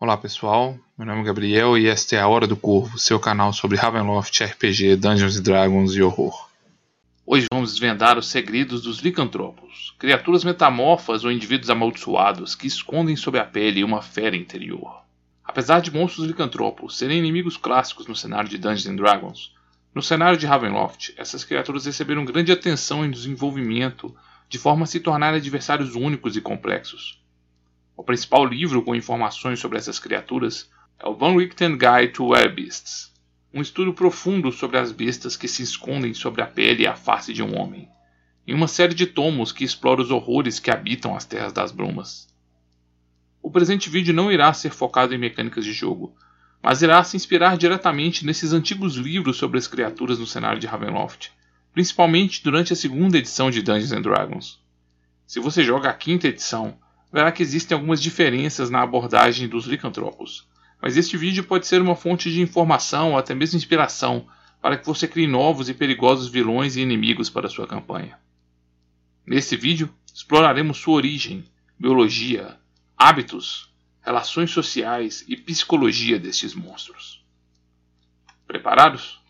Olá pessoal, meu nome é Gabriel e esta é a Hora do Corvo, seu canal sobre Ravenloft, RPG, Dungeons Dragons e horror. Hoje vamos desvendar os segredos dos licantropos, criaturas metamorfas ou indivíduos amaldiçoados que escondem sob a pele uma fera interior. Apesar de monstros licantropos serem inimigos clássicos no cenário de Dungeons Dragons, no cenário de Ravenloft, essas criaturas receberam grande atenção em desenvolvimento de forma a se tornarem adversários únicos e complexos. O principal livro com informações sobre essas criaturas é o Van Richten Guide to Beasts, um estudo profundo sobre as bestas que se escondem sobre a pele e a face de um homem, em uma série de tomos que explora os horrores que habitam as Terras das Brumas. O presente vídeo não irá ser focado em mecânicas de jogo, mas irá se inspirar diretamente nesses antigos livros sobre as criaturas no cenário de Ravenloft, principalmente durante a segunda edição de Dungeons Dragons. Se você joga a quinta edição, verá que existem algumas diferenças na abordagem dos licantropos, mas este vídeo pode ser uma fonte de informação ou até mesmo inspiração para que você crie novos e perigosos vilões e inimigos para sua campanha. Neste vídeo, exploraremos sua origem, biologia, hábitos, relações sociais e psicologia destes monstros. Preparados?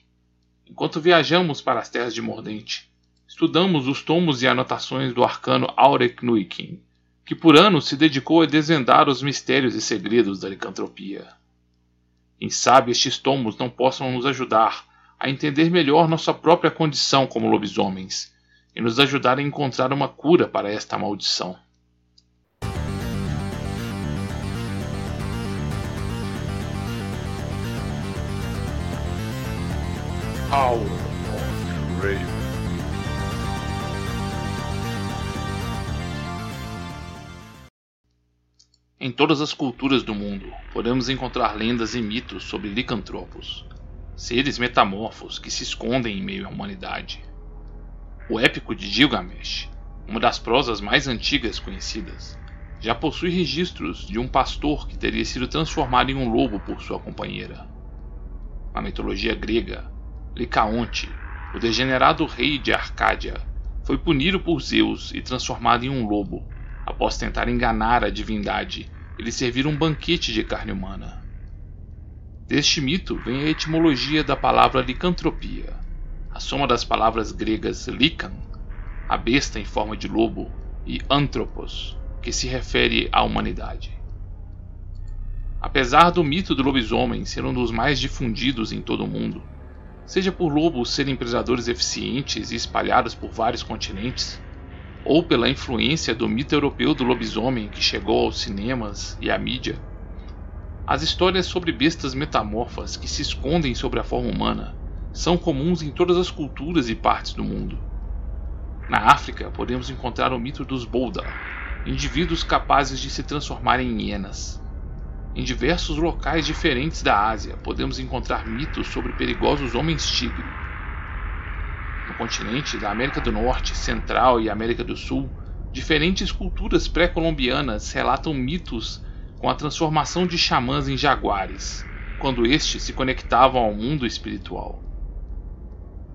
Enquanto viajamos para as terras de Mordente, estudamos os tomos e anotações do arcano Aurek Nuikin, que por anos se dedicou a desvendar os mistérios e segredos da licantropia. Quem sabe estes tomos não possam nos ajudar a entender melhor nossa própria condição como lobisomens e nos ajudar a encontrar uma cura para esta maldição. Of Raven. Em todas as culturas do mundo, podemos encontrar lendas e mitos sobre licantropos, seres metamorfos que se escondem em meio à humanidade. O épico de Gilgamesh, uma das prosas mais antigas conhecidas, já possui registros de um pastor que teria sido transformado em um lobo por sua companheira. Na mitologia grega, Licaonte, o degenerado rei de Arcádia, foi punido por Zeus e transformado em um lobo após tentar enganar a divindade e lhe servir um banquete de carne humana. Deste mito vem a etimologia da palavra licantropia, a soma das palavras gregas lican, a besta em forma de lobo, e anthropos, que se refere à humanidade. Apesar do mito do lobisomem ser um dos mais difundidos em todo o mundo, seja por lobos serem predadores eficientes e espalhados por vários continentes, ou pela influência do mito europeu do lobisomem que chegou aos cinemas e à mídia. As histórias sobre bestas metamorfas que se escondem sobre a forma humana são comuns em todas as culturas e partes do mundo. Na África, podemos encontrar o mito dos Bolda, indivíduos capazes de se transformar em hienas. Em diversos locais diferentes da Ásia, podemos encontrar mitos sobre perigosos homens-tigre continente da América do Norte, Central e América do Sul, diferentes culturas pré-colombianas relatam mitos com a transformação de xamãs em jaguares, quando estes se conectavam ao mundo espiritual.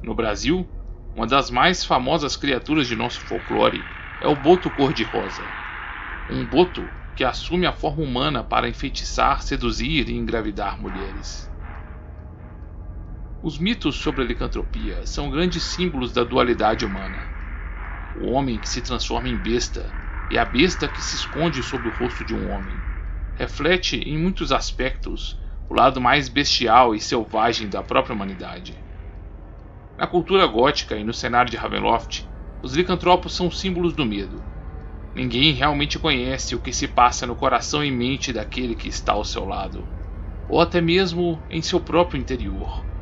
No Brasil, uma das mais famosas criaturas de nosso folclore é o boto cor-de-rosa. Um boto que assume a forma humana para enfeitiçar, seduzir e engravidar mulheres. Os mitos sobre a licantropia são grandes símbolos da dualidade humana. O homem que se transforma em besta e a besta que se esconde sob o rosto de um homem. Reflete, em muitos aspectos, o lado mais bestial e selvagem da própria humanidade. Na cultura gótica e no cenário de Ravenloft, os licantropos são símbolos do medo. Ninguém realmente conhece o que se passa no coração e mente daquele que está ao seu lado, ou até mesmo em seu próprio interior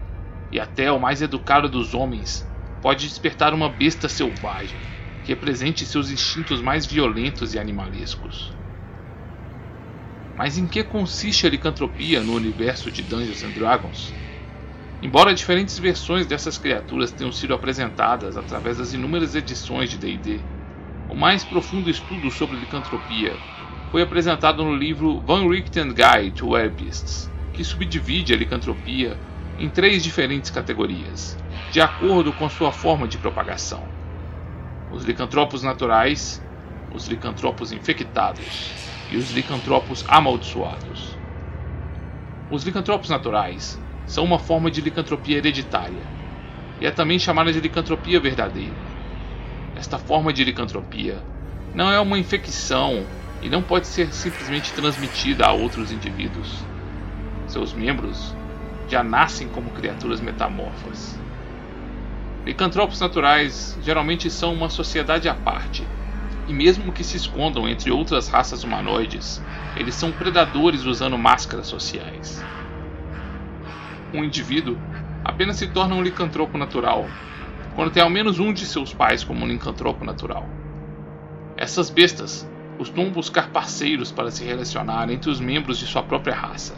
e até o mais educado dos homens pode despertar uma besta selvagem que represente seus instintos mais violentos e animalescos. Mas em que consiste a licantropia no universo de Dungeons and Dragons? Embora diferentes versões dessas criaturas tenham sido apresentadas através das inúmeras edições de D&D, o mais profundo estudo sobre licantropia foi apresentado no livro Van Richten Guide to Werbeasts, que subdivide a licantropia em três diferentes categorias, de acordo com sua forma de propagação: os licantropos naturais, os licantropos infectados e os licantropos amaldiçoados. Os licantropos naturais são uma forma de licantropia hereditária e é também chamada de licantropia verdadeira. Esta forma de licantropia não é uma infecção e não pode ser simplesmente transmitida a outros indivíduos. Seus membros já nascem como criaturas metamorfas. Licantropos naturais geralmente são uma sociedade à parte, e mesmo que se escondam entre outras raças humanoides, eles são predadores usando máscaras sociais. Um indivíduo apenas se torna um licantropo natural quando tem ao menos um de seus pais como um licantropo natural. Essas bestas costumam buscar parceiros para se relacionar entre os membros de sua própria raça,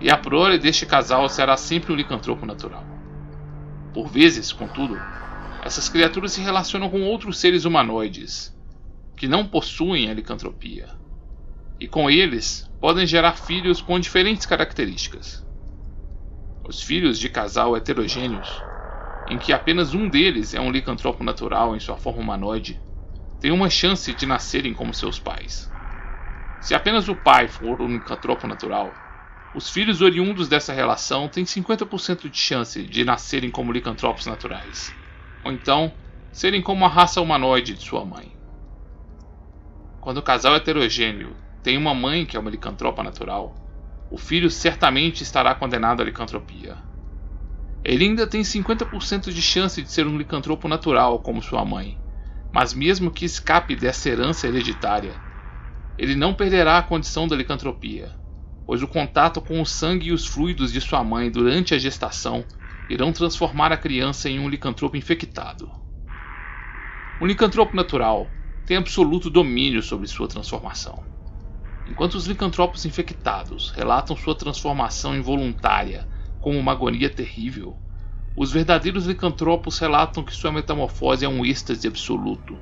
e a prole deste casal será sempre um licantropo natural. Por vezes, contudo, essas criaturas se relacionam com outros seres humanoides que não possuem a licantropia, e com eles podem gerar filhos com diferentes características. Os filhos de casal heterogêneos, em que apenas um deles é um licantropo natural em sua forma humanoide, têm uma chance de nascerem como seus pais. Se apenas o pai for um licantropo natural, os filhos oriundos dessa relação têm 50% de chance de nascerem como licantropos naturais, ou então serem como a raça humanoide de sua mãe. Quando o casal heterogêneo tem uma mãe que é uma licantropa natural, o filho certamente estará condenado à licantropia. Ele ainda tem 50% de chance de ser um licantropo natural, como sua mãe, mas mesmo que escape dessa herança hereditária, ele não perderá a condição da licantropia, pois o contato com o sangue e os fluidos de sua mãe durante a gestação irão transformar a criança em um licantropo infectado. O licantropo natural tem absoluto domínio sobre sua transformação. Enquanto os licantropos infectados relatam sua transformação involuntária como uma agonia terrível, os verdadeiros licantropos relatam que sua metamorfose é um êxtase absoluto.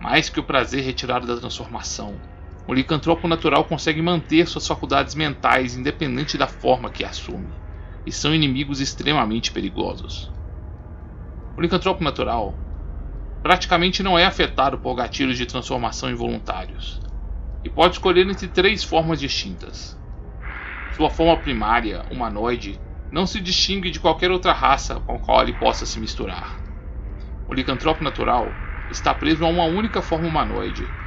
Mais que o prazer retirado da transformação, o licantropo natural consegue manter suas faculdades mentais independente da forma que assume, e são inimigos extremamente perigosos. O licantropo natural praticamente não é afetado por gatilhos de transformação involuntários, e pode escolher entre três formas distintas. Sua forma primária, humanoide, não se distingue de qualquer outra raça com a qual ele possa se misturar. O licantropo natural está preso a uma única forma humanoide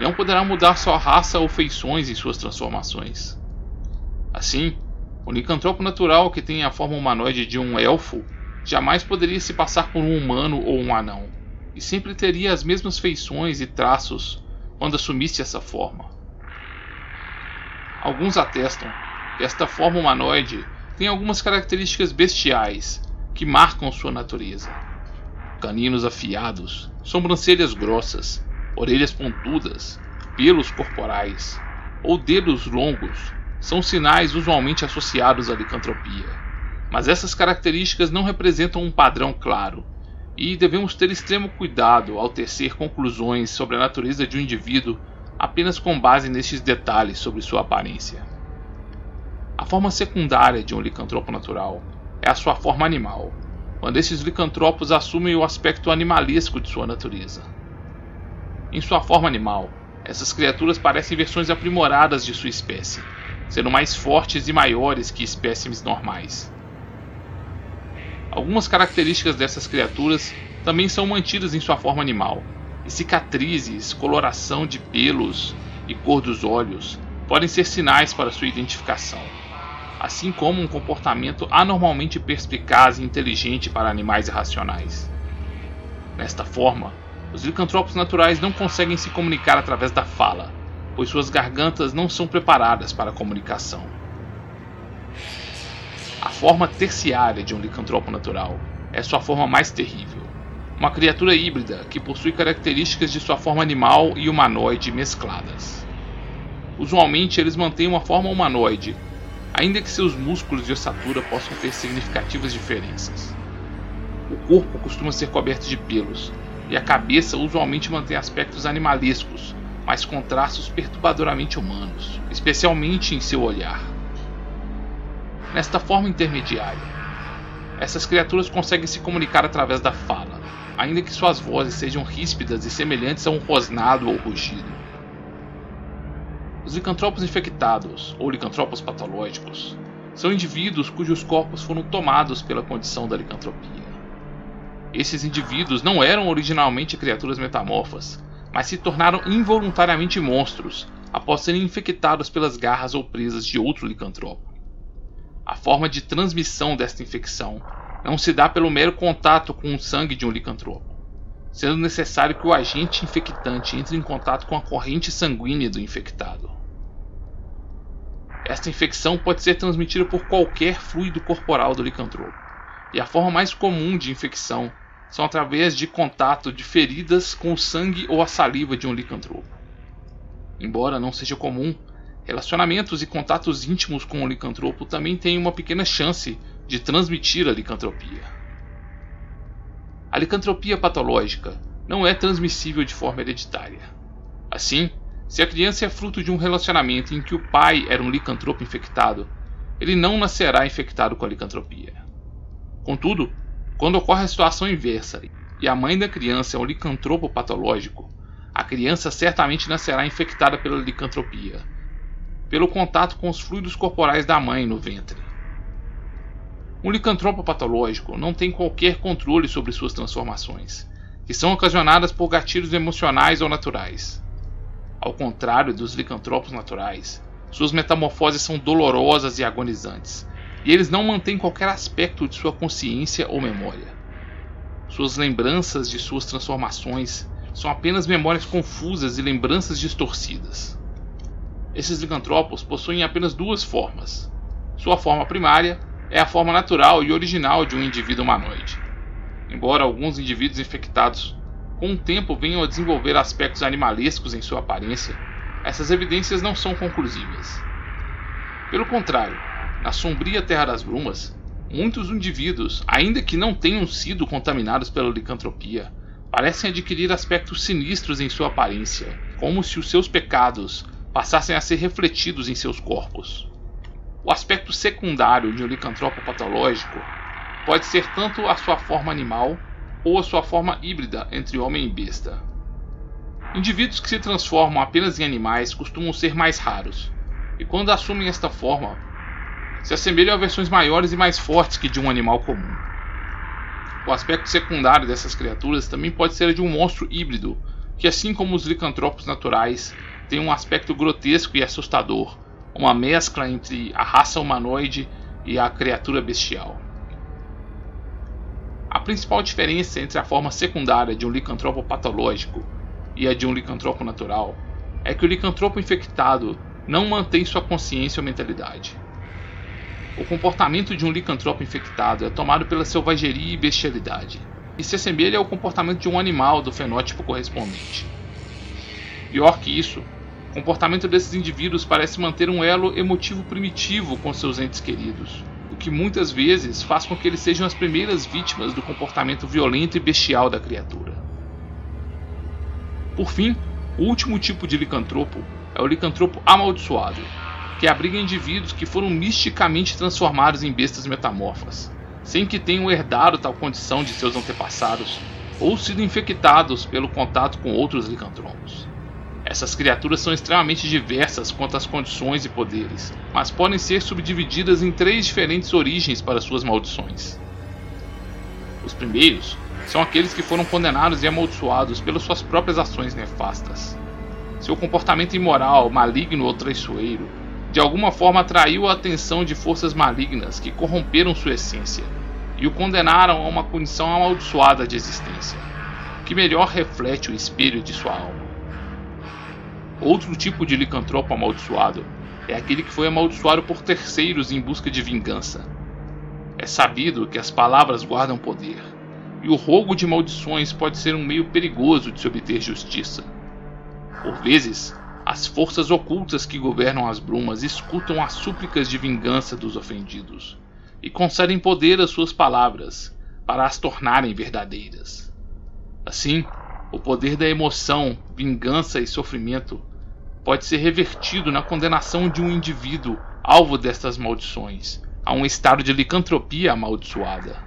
não poderá mudar sua raça ou feições em suas transformações. Assim, o licantropo natural que tem a forma humanoide de um elfo jamais poderia se passar por um humano ou um anão, e sempre teria as mesmas feições e traços quando assumisse essa forma. Alguns atestam que esta forma humanoide tem algumas características bestiais que marcam sua natureza. Caninos afiados, sobrancelhas grossas, orelhas pontudas, pelos corporais ou dedos longos são sinais usualmente associados à licantropia. Mas essas características não representam um padrão claro e devemos ter extremo cuidado ao tecer conclusões sobre a natureza de um indivíduo apenas com base nestes detalhes sobre sua aparência. A forma secundária de um licantropo natural é a sua forma animal, quando esses licantropos assumem o aspecto animalesco de sua natureza. Em sua forma animal, essas criaturas parecem versões aprimoradas de sua espécie, sendo mais fortes e maiores que espécimes normais. Algumas características dessas criaturas também são mantidas em sua forma animal, e cicatrizes, coloração de pelos e cor dos olhos podem ser sinais para sua identificação, assim como um comportamento anormalmente perspicaz e inteligente para animais irracionais. Nesta forma, os licantropos naturais não conseguem se comunicar através da fala, pois suas gargantas não são preparadas para a comunicação. A forma terciária de um licantropo natural é sua forma mais terrível. Uma criatura híbrida que possui características de sua forma animal e humanoide mescladas. Usualmente eles mantêm uma forma humanoide, ainda que seus músculos e ossatura possam ter significativas diferenças. O corpo costuma ser coberto de pelos, e a cabeça usualmente mantém aspectos animalescos, mas com traços perturbadoramente humanos, especialmente em seu olhar. Nesta forma intermediária, essas criaturas conseguem se comunicar através da fala, ainda que suas vozes sejam ríspidas e semelhantes a um rosnado ou rugido. Os licantropos infectados, ou licantropos patológicos, são indivíduos cujos corpos foram tomados pela condição da licantropia. Esses indivíduos não eram originalmente criaturas metamorfas, mas se tornaram involuntariamente monstros após serem infectados pelas garras ou presas de outro licantropo. A forma de transmissão desta infecção não se dá pelo mero contato com o sangue de um licantropo, sendo necessário que o agente infectante entre em contato com a corrente sanguínea do infectado. Esta infecção pode ser transmitida por qualquer fluido corporal do licantropo, e a forma mais comum de infecção são através de contato de feridas com o sangue ou a saliva de um licantropo. Embora não seja comum, relacionamentos e contatos íntimos com o licantropo também têm uma pequena chance de transmitir a licantropia. A licantropia patológica não é transmissível de forma hereditária. Assim, se a criança é fruto de um relacionamento em que o pai era um licantropo infectado, ele não nascerá infectado com a licantropia. Contudo, quando ocorre a situação inversa e a mãe da criança é um licantropo patológico, a criança certamente nascerá infectada pela licantropia, pelo contato com os fluidos corporais da mãe no ventre. Um licantropo patológico não tem qualquer controle sobre suas transformações, que são ocasionadas por gatilhos emocionais ou naturais. Ao contrário dos licantropos naturais, suas metamorfoses são dolorosas e agonizantes, e eles não mantêm qualquer aspecto de sua consciência ou memória. Suas lembranças de suas transformações são apenas memórias confusas e lembranças distorcidas. Esses licantropos possuem apenas duas formas. Sua forma primária é a forma natural e original de um indivíduo humanoide. Embora alguns indivíduos infectados com o tempo venham a desenvolver aspectos animalescos em sua aparência, essas evidências não são conclusivas. Pelo contrário, na sombria Terra das Brumas, muitos indivíduos, ainda que não tenham sido contaminados pela licantropia, parecem adquirir aspectos sinistros em sua aparência, como se os seus pecados passassem a ser refletidos em seus corpos. O aspecto secundário de um licantropo patológico pode ser tanto a sua forma animal ou a sua forma híbrida entre homem e besta. Indivíduos que se transformam apenas em animais costumam ser mais raros, e quando assumem esta forma, se assemelham a versões maiores e mais fortes que de um animal comum. O aspecto secundário dessas criaturas também pode ser de um monstro híbrido, que, assim como os licantropos naturais, tem um aspecto grotesco e assustador, uma mescla entre a raça humanoide e a criatura bestial. A principal diferença entre a forma secundária de um licantropo patológico e a de um licantropo natural é que o licantropo infectado não mantém sua consciência ou mentalidade. O comportamento de um licantropo infectado é tomado pela selvageria e bestialidade, e se assemelha ao comportamento de um animal do fenótipo correspondente. Pior que isso, o comportamento desses indivíduos parece manter um elo emotivo primitivo com seus entes queridos, o que muitas vezes faz com que eles sejam as primeiras vítimas do comportamento violento e bestial da criatura. Por fim, o último tipo de licantropo é o licantropo amaldiçoado, que abriga indivíduos que foram misticamente transformados em bestas metamorfas, sem que tenham herdado tal condição de seus antepassados ou sido infectados pelo contato com outros licantropos. Essas criaturas são extremamente diversas quanto às condições e poderes, mas podem ser subdivididas em três diferentes origens para suas maldições. Os primeiros são aqueles que foram condenados e amaldiçoados pelas suas próprias ações nefastas. Seu comportamento imoral, maligno ou traiçoeiro, de alguma forma atraiu a atenção de forças malignas que corromperam sua essência e o condenaram a uma condição amaldiçoada de existência, que melhor reflete o espelho de sua alma. Outro tipo de licantropo amaldiçoado é aquele que foi amaldiçoado por terceiros em busca de vingança. É sabido que as palavras guardam poder, e o rogo de maldições pode ser um meio perigoso de se obter justiça. Por vezes, as forças ocultas que governam as brumas escutam as súplicas de vingança dos ofendidos e concedem poder às suas palavras para as tornarem verdadeiras. Assim, o poder da emoção, vingança e sofrimento pode ser revertido na condenação de um indivíduo alvo destas maldições a um estado de licantropia amaldiçoada.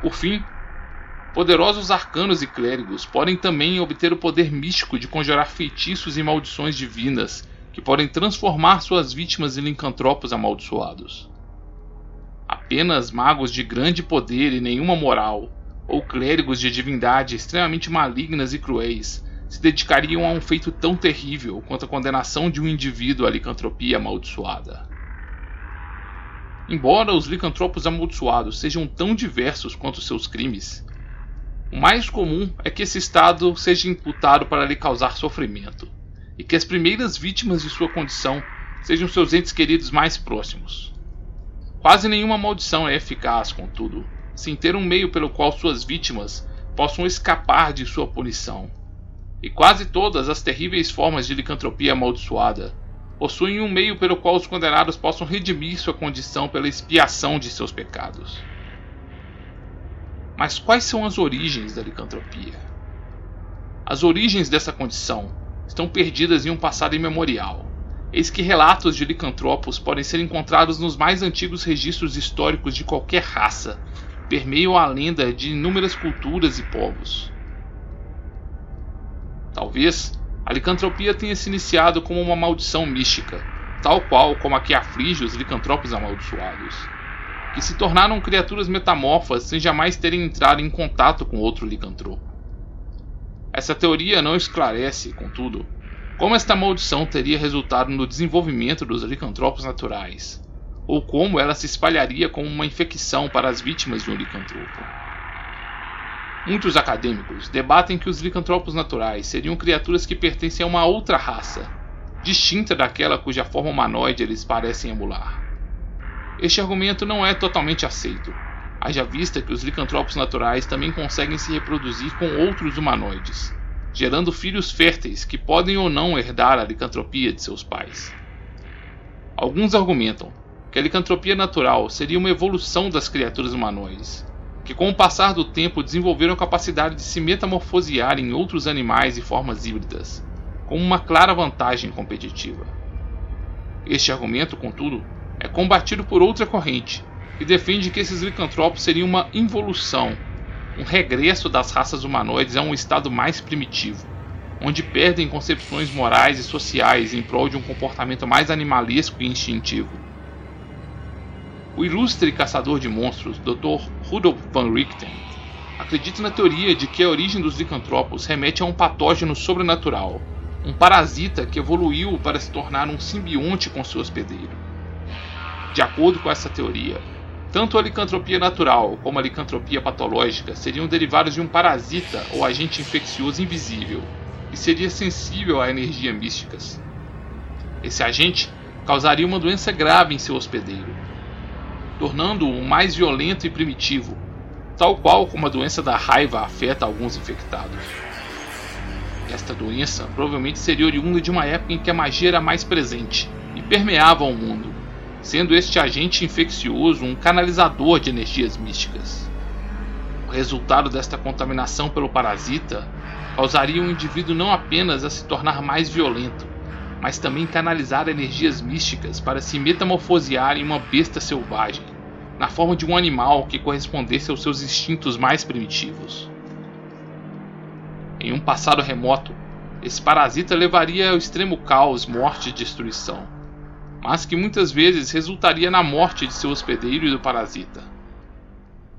Por fim, poderosos arcanos e clérigos podem também obter o poder místico de conjurar feitiços e maldições divinas que podem transformar suas vítimas em licantropos amaldiçoados. Apenas magos de grande poder e nenhuma moral, ou clérigos de divindade extremamente malignas e cruéis, se dedicariam a um feito tão terrível quanto a condenação de um indivíduo à licantropia amaldiçoada. Embora os licantropos amaldiçoados sejam tão diversos quanto seus crimes, o mais comum é que esse estado seja imputado para lhe causar sofrimento, e que as primeiras vítimas de sua condição sejam seus entes queridos mais próximos. Quase nenhuma maldição é eficaz, contudo, sem ter um meio pelo qual suas vítimas possam escapar de sua punição. E quase todas as terríveis formas de licantropia amaldiçoada possuem um meio pelo qual os condenados possam redimir sua condição pela expiação de seus pecados. Mas quais são as origens da licantropia? As origens dessa condição estão perdidas em um passado imemorial. Eis que relatos de licantropos podem ser encontrados nos mais antigos registros históricos de qualquer raça, permeiam a lenda de inúmeras culturas e povos. Talvez a licantropia tenha se iniciado como uma maldição mística, tal qual como a que aflige os licantropos amaldiçoados, que se tornaram criaturas metamorfas sem jamais terem entrado em contato com outro licantropo. Essa teoria não esclarece, contudo, como esta maldição teria resultado no desenvolvimento dos licantropos naturais, ou como ela se espalharia como uma infecção para as vítimas de um licantropo. Muitos acadêmicos debatem que os licantropos naturais seriam criaturas que pertencem a uma outra raça, distinta daquela cuja forma humanoide eles parecem emular. Este argumento não é totalmente aceito, haja vista que os licantropos naturais também conseguem se reproduzir com outros humanoides, gerando filhos férteis que podem ou não herdar a licantropia de seus pais. Alguns argumentam que a licantropia natural seria uma evolução das criaturas humanoides, que com o passar do tempo desenvolveram a capacidade de se metamorfosear em outros animais e formas híbridas, com uma clara vantagem competitiva. Este argumento, contudo, é combatido por outra corrente, que defende que esses licantropos seriam uma involução, um regresso das raças humanoides a um estado mais primitivo, onde perdem concepções morais e sociais em prol de um comportamento mais animalesco e instintivo o ilustre caçador de monstros, Dr. Rudolf van Richten, acredita na teoria de que a origem dos licantropos remete a um patógeno sobrenatural, um parasita que evoluiu para se tornar um simbionte com seu hospedeiro. De acordo com essa teoria, tanto a licantropia natural como a licantropia patológica seriam derivados de um parasita ou agente infeccioso invisível, que seria sensível a energias místicas. Esse agente causaria uma doença grave em seu hospedeiro, tornando-o mais violento e primitivo, tal qual como a doença da raiva afeta alguns infectados. Esta doença provavelmente seria oriunda de uma época em que a magia era mais presente e permeava o mundo, sendo este agente infeccioso um canalizador de energias místicas. O resultado desta contaminação pelo parasita causaria um indivíduo não apenas a se tornar mais violento, mas também canalizar energias místicas para se metamorfosear em uma besta selvagem, na forma de um animal que correspondesse aos seus instintos mais primitivos. Em um passado remoto, esse parasita levaria ao extremo caos, morte e destruição, mas que muitas vezes resultaria na morte de seu hospedeiro e do parasita.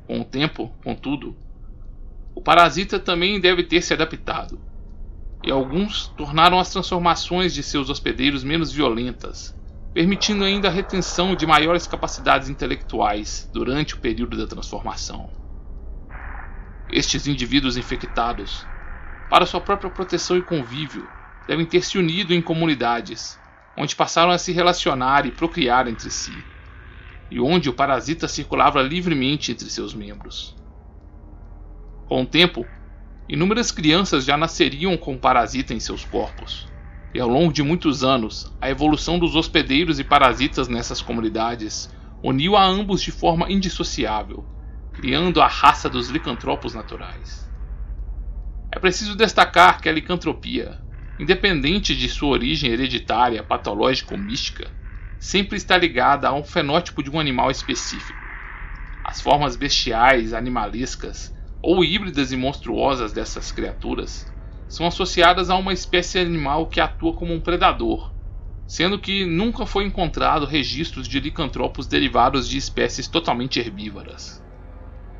Com o tempo, contudo, o parasita também deve ter se adaptado e alguns tornaram as transformações de seus hospedeiros menos violentas, permitindo ainda a retenção de maiores capacidades intelectuais durante o período da transformação. Estes indivíduos infectados, para sua própria proteção e convívio, devem ter se unido em comunidades, onde passaram a se relacionar e procriar entre si, e onde o parasita circulava livremente entre seus membros. Com o tempo, Inúmeras crianças já nasceriam com parasita em seus corpos. E ao longo de muitos anos, a evolução dos hospedeiros e parasitas nessas comunidades uniu a ambos de forma indissociável, criando a raça dos licantropos naturais. É preciso destacar que a licantropia, independente de sua origem hereditária, patológica ou mística, sempre está ligada a um fenótipo de um animal específico. As formas bestiais, animalescas ou híbridas e monstruosas dessas criaturas são associadas a uma espécie animal que atua como um predador, sendo que nunca foi encontrado registros de licantropos derivados de espécies totalmente herbívoras.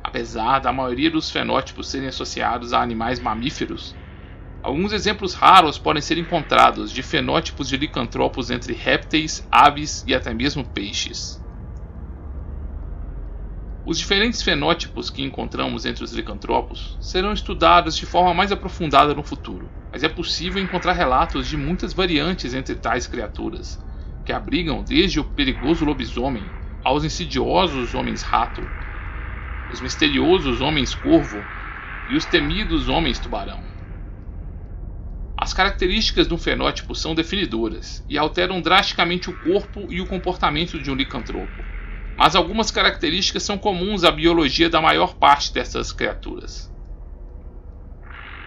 Apesar da maioria dos fenótipos serem associados a animais mamíferos, alguns exemplos raros podem ser encontrados de fenótipos de licantropos entre répteis, aves e até mesmo peixes. Os diferentes fenótipos que encontramos entre os licantropos serão estudados de forma mais aprofundada no futuro, mas é possível encontrar relatos de muitas variantes entre tais criaturas, que abrigam desde o perigoso lobisomem aos insidiosos homens-rato, os misteriosos homens-corvo e os temidos homens-tubarão. As características de um fenótipo são definidoras e alteram drasticamente o corpo e o comportamento de um licantropo mas algumas características são comuns à biologia da maior parte dessas criaturas.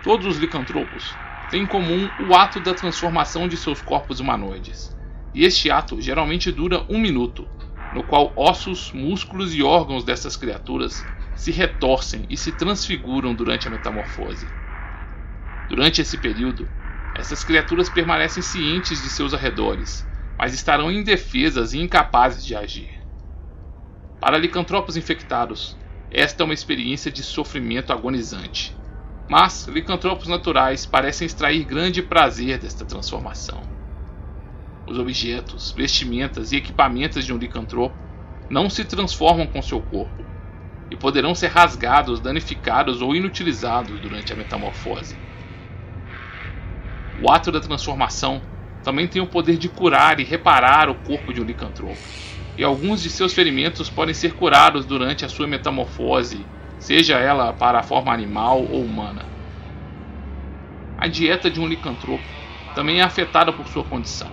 Todos os licantropos têm em comum o ato da transformação de seus corpos humanoides, e este ato geralmente dura um minuto, no qual ossos, músculos e órgãos dessas criaturas se retorcem e se transfiguram durante a metamorfose. Durante esse período, essas criaturas permanecem cientes de seus arredores, mas estarão indefesas e incapazes de agir. Para licantropos infectados, esta é uma experiência de sofrimento agonizante. Mas licantropos naturais parecem extrair grande prazer desta transformação. Os objetos, vestimentas e equipamentos de um licantropo não se transformam com seu corpo e poderão ser rasgados, danificados ou inutilizados durante a metamorfose. O ato da transformação também tem o poder de curar e reparar o corpo de um licantropo e alguns de seus ferimentos podem ser curados durante a sua metamorfose, seja ela para a forma animal ou humana. A dieta de um licantropo também é afetada por sua condição.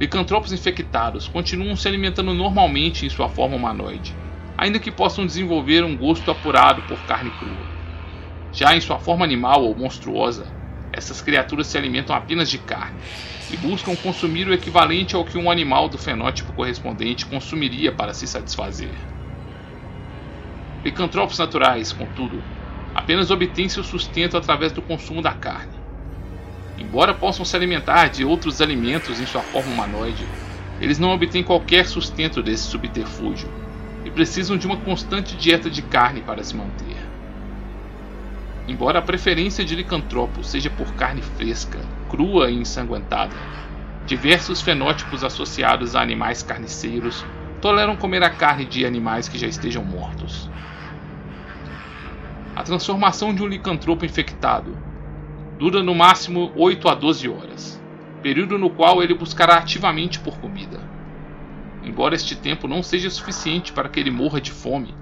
Licantropos infectados continuam se alimentando normalmente em sua forma humanoide, ainda que possam desenvolver um gosto apurado por carne crua. Já em sua forma animal ou monstruosa, essas criaturas se alimentam apenas de carne e buscam consumir o equivalente ao que um animal do fenótipo correspondente consumiria para se satisfazer. Licantropos naturais, contudo, apenas obtêm seu sustento através do consumo da carne. Embora possam se alimentar de outros alimentos em sua forma humanoide, eles não obtêm qualquer sustento desse subterfúgio e precisam de uma constante dieta de carne para se manter. Embora a preferência de licantropos seja por carne fresca, crua e ensanguentada, diversos fenótipos associados a animais carniceiros toleram comer a carne de animais que já estejam mortos. A transformação de um licantropo infectado dura no máximo 8 a 12 horas, período no qual ele buscará ativamente por comida. Embora este tempo não seja suficiente para que ele morra de fome,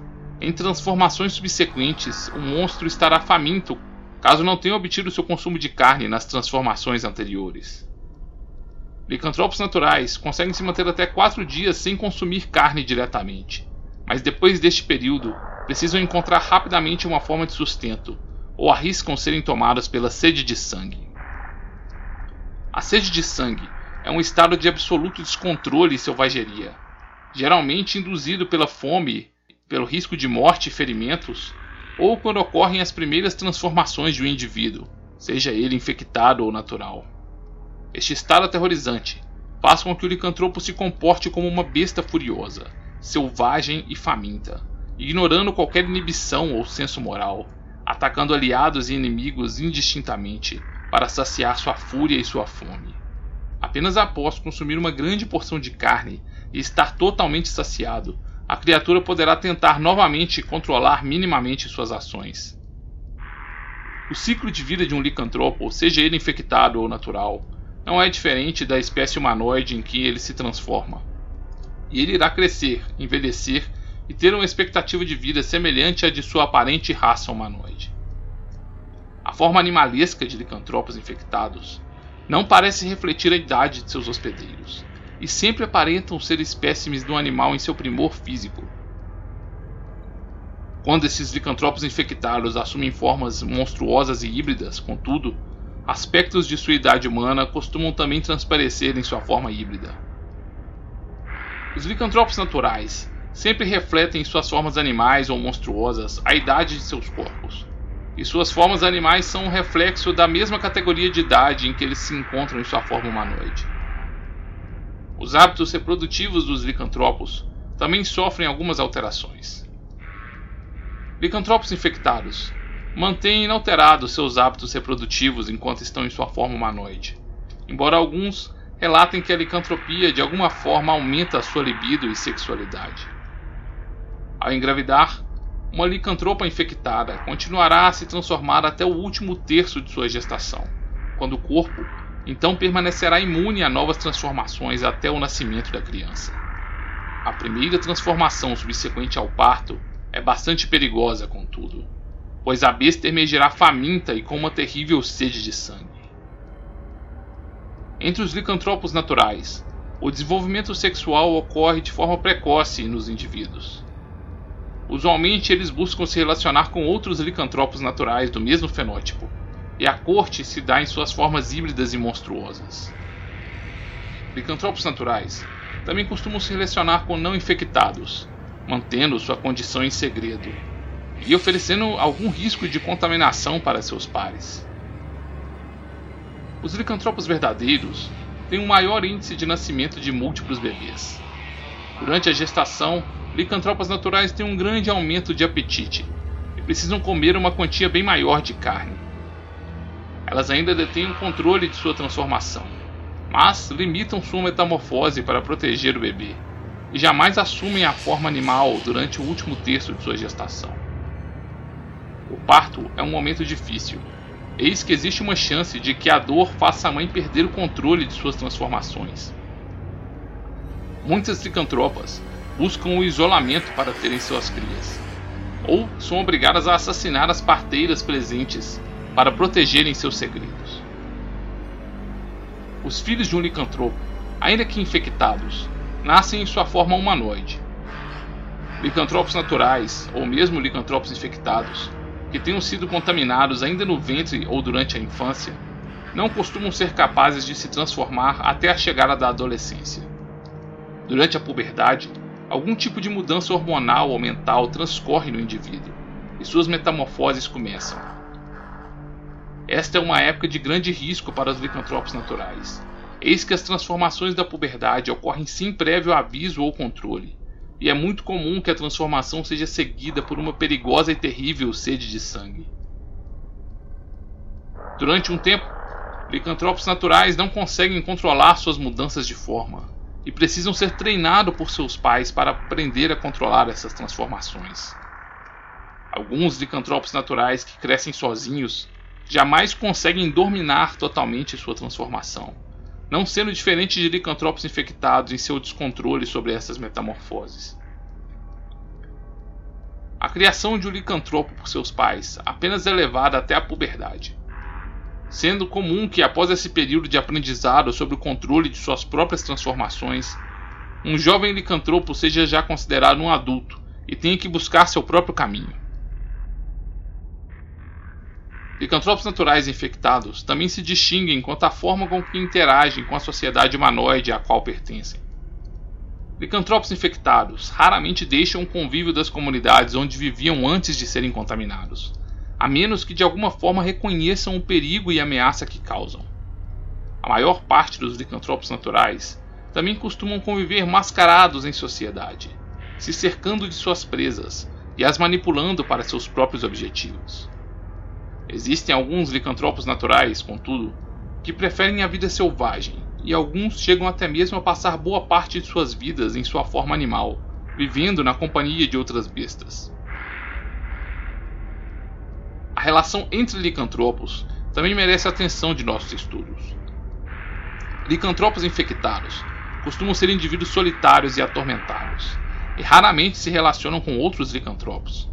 em transformações subsequentes, o monstro estará faminto caso não tenha obtido seu consumo de carne nas transformações anteriores. Licantropos naturais conseguem se manter até 4 dias sem consumir carne diretamente, mas depois deste período precisam encontrar rapidamente uma forma de sustento ou arriscam serem tomadas pela sede de sangue. A sede de sangue é um estado de absoluto descontrole e selvageria, geralmente induzido pela fome pelo risco de morte e ferimentos, ou quando ocorrem as primeiras transformações de um indivíduo, seja ele infectado ou natural. Este estado aterrorizante faz com que o licantropo se comporte como uma besta furiosa, selvagem e faminta, ignorando qualquer inibição ou senso moral, atacando aliados e inimigos indistintamente para saciar sua fúria e sua fome. Apenas após consumir uma grande porção de carne e estar totalmente saciado, a criatura poderá tentar novamente controlar minimamente suas ações. O ciclo de vida de um licantropo, seja ele infectado ou natural, não é diferente da espécie humanoide em que ele se transforma. E ele irá crescer, envelhecer e ter uma expectativa de vida semelhante à de sua aparente raça humanoide. A forma animalesca de licantropos infectados não parece refletir a idade de seus hospedeiros e sempre aparentam ser espécimes do animal em seu primor físico. Quando esses licantropos infectados assumem formas monstruosas e híbridas, contudo, aspectos de sua idade humana costumam também transparecer em sua forma híbrida. Os licantropos naturais sempre refletem em suas formas animais ou monstruosas a idade de seus corpos, e suas formas animais são um reflexo da mesma categoria de idade em que eles se encontram em sua forma humanoide. Os hábitos reprodutivos dos licantropos também sofrem algumas alterações. Licantropos infectados mantêm inalterados seus hábitos reprodutivos enquanto estão em sua forma humanoide, embora alguns relatem que a licantropia de alguma forma aumenta a sua libido e sexualidade. Ao engravidar, uma licantropa infectada continuará a se transformar até o último terço de sua gestação, quando o corpo então permanecerá imune a novas transformações até o nascimento da criança. A primeira transformação subsequente ao parto é bastante perigosa, contudo, pois a besta emergirá faminta e com uma terrível sede de sangue. Entre os licantropos naturais, o desenvolvimento sexual ocorre de forma precoce nos indivíduos. Usualmente eles buscam se relacionar com outros licantropos naturais do mesmo fenótipo, e a corte se dá em suas formas híbridas e monstruosas. Licantropos naturais também costumam se relacionar com não infectados, mantendo sua condição em segredo e oferecendo algum risco de contaminação para seus pares. Os licantropos verdadeiros têm um maior índice de nascimento de múltiplos bebês. Durante a gestação, licantropas naturais têm um grande aumento de apetite e precisam comer uma quantia bem maior de carne. Elas ainda detêm o controle de sua transformação, mas limitam sua metamorfose para proteger o bebê e jamais assumem a forma animal durante o último terço de sua gestação. O parto é um momento difícil Eis que existe uma chance de que a dor faça a mãe perder o controle de suas transformações. Muitas licantropas buscam o isolamento para terem suas crias, ou são obrigadas a assassinar as parteiras presentes para protegerem seus segredos. Os filhos de um licantropo, ainda que infectados, nascem em sua forma humanoide. Licantropos naturais, ou mesmo licantropos infectados, que tenham sido contaminados ainda no ventre ou durante a infância, não costumam ser capazes de se transformar até a chegada da adolescência. Durante a puberdade, algum tipo de mudança hormonal ou mental transcorre no indivíduo e suas metamorfoses começam. Esta é uma época de grande risco para os licantropos naturais. Eis que as transformações da puberdade ocorrem sem prévio aviso ou controle, e é muito comum que a transformação seja seguida por uma perigosa e terrível sede de sangue. Durante um tempo, licantropos naturais não conseguem controlar suas mudanças de forma e precisam ser treinados por seus pais para aprender a controlar essas transformações. Alguns licantropos naturais que crescem sozinhos jamais conseguem dominar totalmente sua transformação não sendo diferente de licantropos infectados em seu descontrole sobre essas metamorfoses. A criação de um licantropo por seus pais apenas é levada até a puberdade, sendo comum que após esse período de aprendizado sobre o controle de suas próprias transformações, um jovem licantropo seja já considerado um adulto e tenha que buscar seu próprio caminho. Licantropos naturais infectados também se distinguem quanto à forma com que interagem com a sociedade humanoide a qual pertencem. Licantropos infectados raramente deixam o convívio das comunidades onde viviam antes de serem contaminados, a menos que de alguma forma reconheçam o perigo e ameaça que causam. A maior parte dos licantropos naturais também costumam conviver mascarados em sociedade, se cercando de suas presas e as manipulando para seus próprios objetivos. Existem alguns licantropos naturais, contudo, que preferem a vida selvagem, e alguns chegam até mesmo a passar boa parte de suas vidas em sua forma animal, vivendo na companhia de outras bestas. A relação entre licantropos também merece a atenção de nossos estudos. Licantropos infectados costumam ser indivíduos solitários e atormentados, e raramente se relacionam com outros licantropos.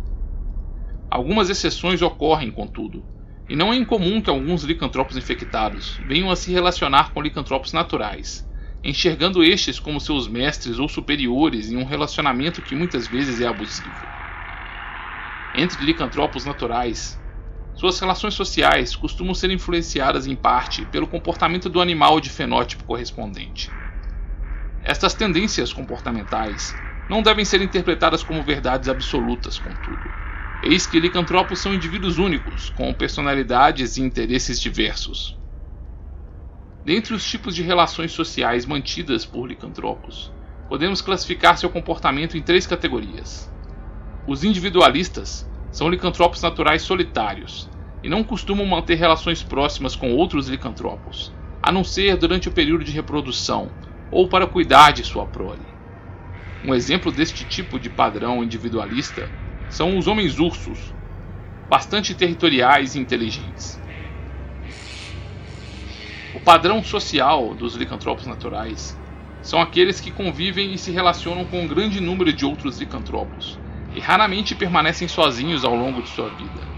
Algumas exceções ocorrem, contudo, e não é incomum que alguns licantropos infectados venham a se relacionar com licantropos naturais, enxergando estes como seus mestres ou superiores em um relacionamento que muitas vezes é abusivo. Entre licantropos naturais, suas relações sociais costumam ser influenciadas em parte pelo comportamento do animal de fenótipo correspondente. Estas tendências comportamentais não devem ser interpretadas como verdades absolutas, contudo Eis que licantropos são indivíduos únicos, com personalidades e interesses diversos. Dentre os tipos de relações sociais mantidas por licantropos, podemos classificar seu comportamento em três categorias. Os individualistas são licantropos naturais solitários e não costumam manter relações próximas com outros licantropos, a não ser durante o período de reprodução ou para cuidar de sua prole. Um exemplo deste tipo de padrão individualista são os homens-ursos, bastante territoriais e inteligentes. O padrão social dos licantropos naturais são aqueles que convivem e se relacionam com um grande número de outros licantropos e raramente permanecem sozinhos ao longo de sua vida.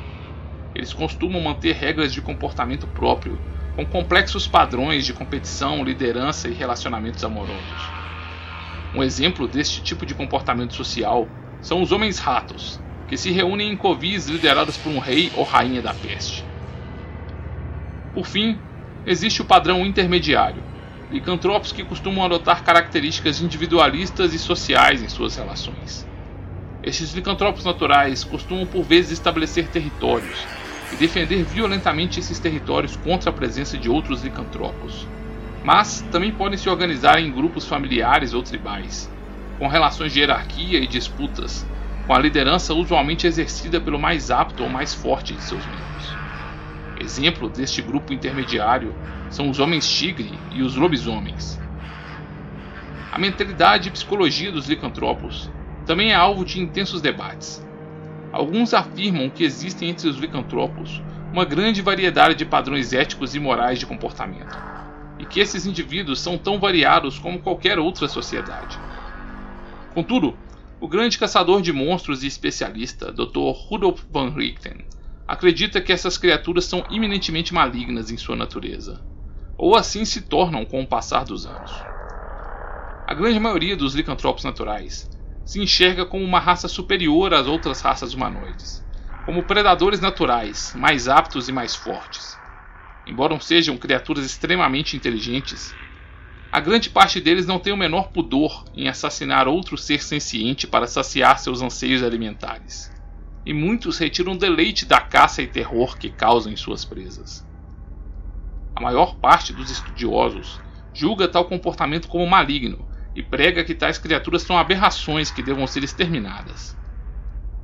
Eles costumam manter regras de comportamento próprio, com complexos padrões de competição, liderança e relacionamentos amorosos. Um exemplo deste tipo de comportamento social são os homens-ratos, que se reúnem em covis liderados por um rei ou rainha da peste. Por fim, existe o padrão intermediário, licantropos que costumam adotar características individualistas e sociais em suas relações. Estes licantropos naturais costumam por vezes estabelecer territórios e defender violentamente esses territórios contra a presença de outros licantropos. Mas também podem se organizar em grupos familiares ou tribais, com relações de hierarquia e disputas, com a liderança usualmente exercida pelo mais apto ou mais forte de seus membros. Exemplo deste grupo intermediário são os homens tigre e os lobisomens. A mentalidade e psicologia dos licantropos também é alvo de intensos debates. Alguns afirmam que existem entre os licantropos uma grande variedade de padrões éticos e morais de comportamento, e que esses indivíduos são tão variados como qualquer outra sociedade. Contudo, o grande caçador de monstros e especialista, Dr. Rudolf van Richten, acredita que essas criaturas são iminentemente malignas em sua natureza, ou assim se tornam com o passar dos anos. A grande maioria dos licantropos naturais se enxerga como uma raça superior às outras raças humanoides, como predadores naturais, mais aptos e mais fortes. Embora sejam criaturas extremamente inteligentes, a grande parte deles não tem o menor pudor em assassinar outro ser senciente para saciar seus anseios alimentares. E muitos retiram deleite da caça e terror que causam em suas presas. A maior parte dos estudiosos julga tal comportamento como maligno e prega que tais criaturas são aberrações que devam ser exterminadas.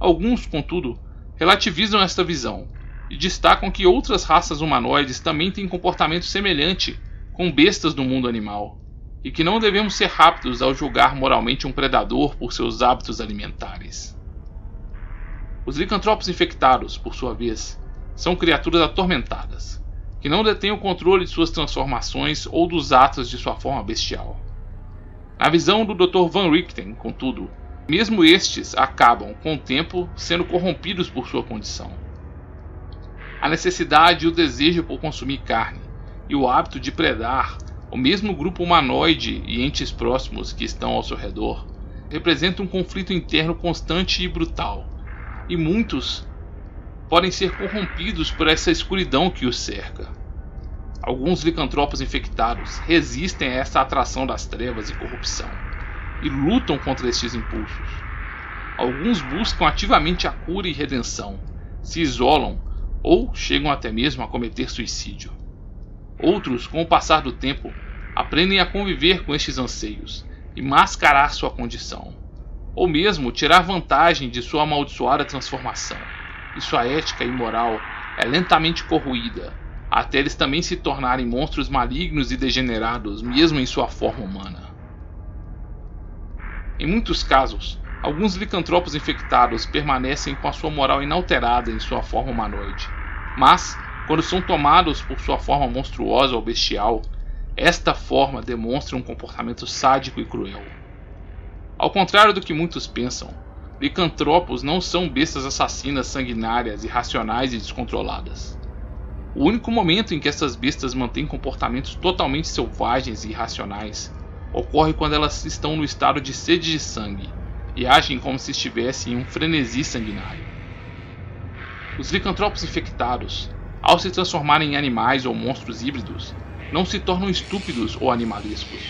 Alguns, contudo, relativizam esta visão e destacam que outras raças humanoides também têm comportamento semelhante com bestas do mundo animal, e que não devemos ser rápidos ao julgar moralmente um predador por seus hábitos alimentares. Os licantropos infectados, por sua vez, são criaturas atormentadas, que não detêm o controle de suas transformações ou dos atos de sua forma bestial. Na visão do Dr. Van Richten, contudo, mesmo estes acabam, com o tempo, sendo corrompidos por sua condição. A necessidade e o desejo por consumir carne, e o hábito de predar o mesmo grupo humanoide e entes próximos que estão ao seu redor representa um conflito interno constante e brutal, e muitos podem ser corrompidos por essa escuridão que os cerca. Alguns licantropos infectados resistem a essa atração das trevas e corrupção e lutam contra estes impulsos. Alguns buscam ativamente a cura e redenção, se isolam ou chegam até mesmo a cometer suicídio. Outros, com o passar do tempo, aprendem a conviver com estes anseios e mascarar sua condição, ou mesmo tirar vantagem de sua amaldiçoada transformação, e sua ética e moral é lentamente corroída, até eles também se tornarem monstros malignos e degenerados, mesmo em sua forma humana. Em muitos casos, alguns licantropos infectados permanecem com a sua moral inalterada em sua forma humanoide, mas quando são tomados por sua forma monstruosa ou bestial, esta forma demonstra um comportamento sádico e cruel. Ao contrário do que muitos pensam, licantropos não são bestas assassinas sanguinárias, irracionais e descontroladas. O único momento em que essas bestas mantêm comportamentos totalmente selvagens e irracionais ocorre quando elas estão no estado de sede de sangue e agem como se estivessem em um frenesi sanguinário. Os licantropos infectados ao se transformarem em animais ou monstros híbridos, não se tornam estúpidos ou animalescos.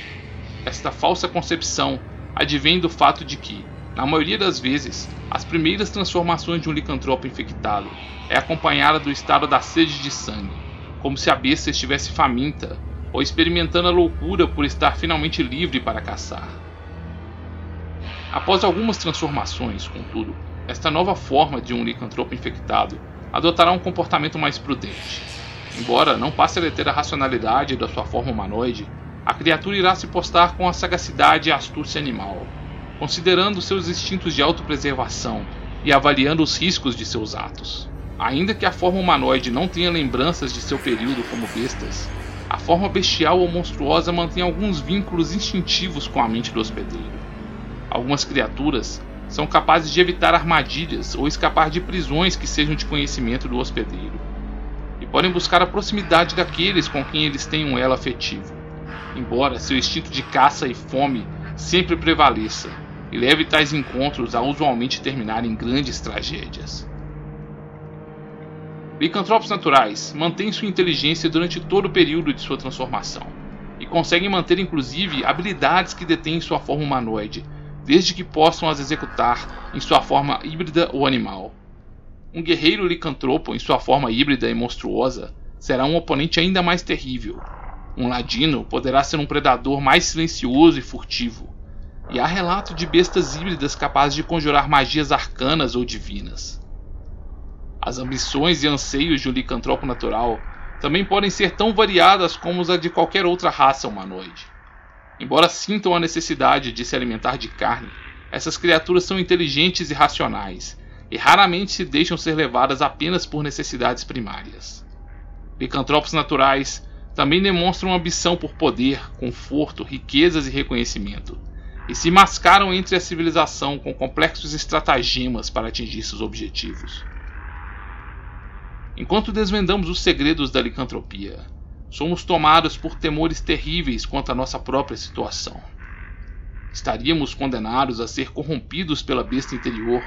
Esta falsa concepção advém do fato de que, na maioria das vezes, as primeiras transformações de um licantropo infectado é acompanhada do estado da sede de sangue, como se a besta estivesse faminta ou experimentando a loucura por estar finalmente livre para caçar. Após algumas transformações, contudo, esta nova forma de um licantropo infectado adotará um comportamento mais prudente. Embora não passe a deter a racionalidade da sua forma humanoide, a criatura irá se postar com a sagacidade e astúcia animal, considerando seus instintos de autopreservação e avaliando os riscos de seus atos. Ainda que a forma humanoide não tenha lembranças de seu período como bestas, a forma bestial ou monstruosa mantém alguns vínculos instintivos com a mente do hospedeiro. Algumas criaturas são capazes de evitar armadilhas ou escapar de prisões que sejam de conhecimento do hospedeiro, e podem buscar a proximidade daqueles com quem eles têm um elo afetivo, embora seu instinto de caça e fome sempre prevaleça e leve tais encontros a usualmente terminar em grandes tragédias. Licantropos naturais mantêm sua inteligência durante todo o período de sua transformação e conseguem manter inclusive habilidades que detêm sua forma humanoide, desde que possam as executar em sua forma híbrida ou animal. Um guerreiro licantropo em sua forma híbrida e monstruosa será um oponente ainda mais terrível. Um ladino poderá ser um predador mais silencioso e furtivo. E há relato de bestas híbridas capazes de conjurar magias arcanas ou divinas. As ambições e anseios de um licantropo natural também podem ser tão variadas como as de qualquer outra raça humanoide. Embora sintam a necessidade de se alimentar de carne, essas criaturas são inteligentes e racionais, e raramente se deixam ser levadas apenas por necessidades primárias. Licantropos naturais também demonstram ambição por poder, conforto, riquezas e reconhecimento, e se mascaram entre a civilização com complexos estratagemas para atingir seus objetivos. Enquanto desvendamos os segredos da licantropia, somos tomados por temores terríveis quanto à nossa própria situação. Estaríamos condenados a ser corrompidos pela besta interior,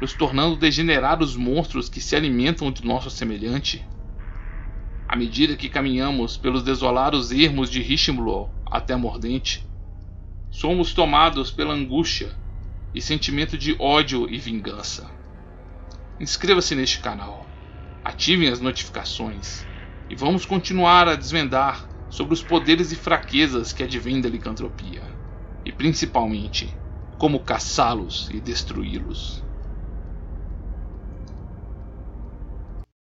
nos tornando degenerados monstros que se alimentam de nosso semelhante? À medida que caminhamos pelos desolados ermos de Richimlo até Mordente, somos tomados pela angústia e sentimento de ódio e vingança. Inscreva-se neste canal, ativem as notificações e vamos continuar a desvendar sobre os poderes e fraquezas que advêm da licantropia, e principalmente como caçá-los e destruí-los.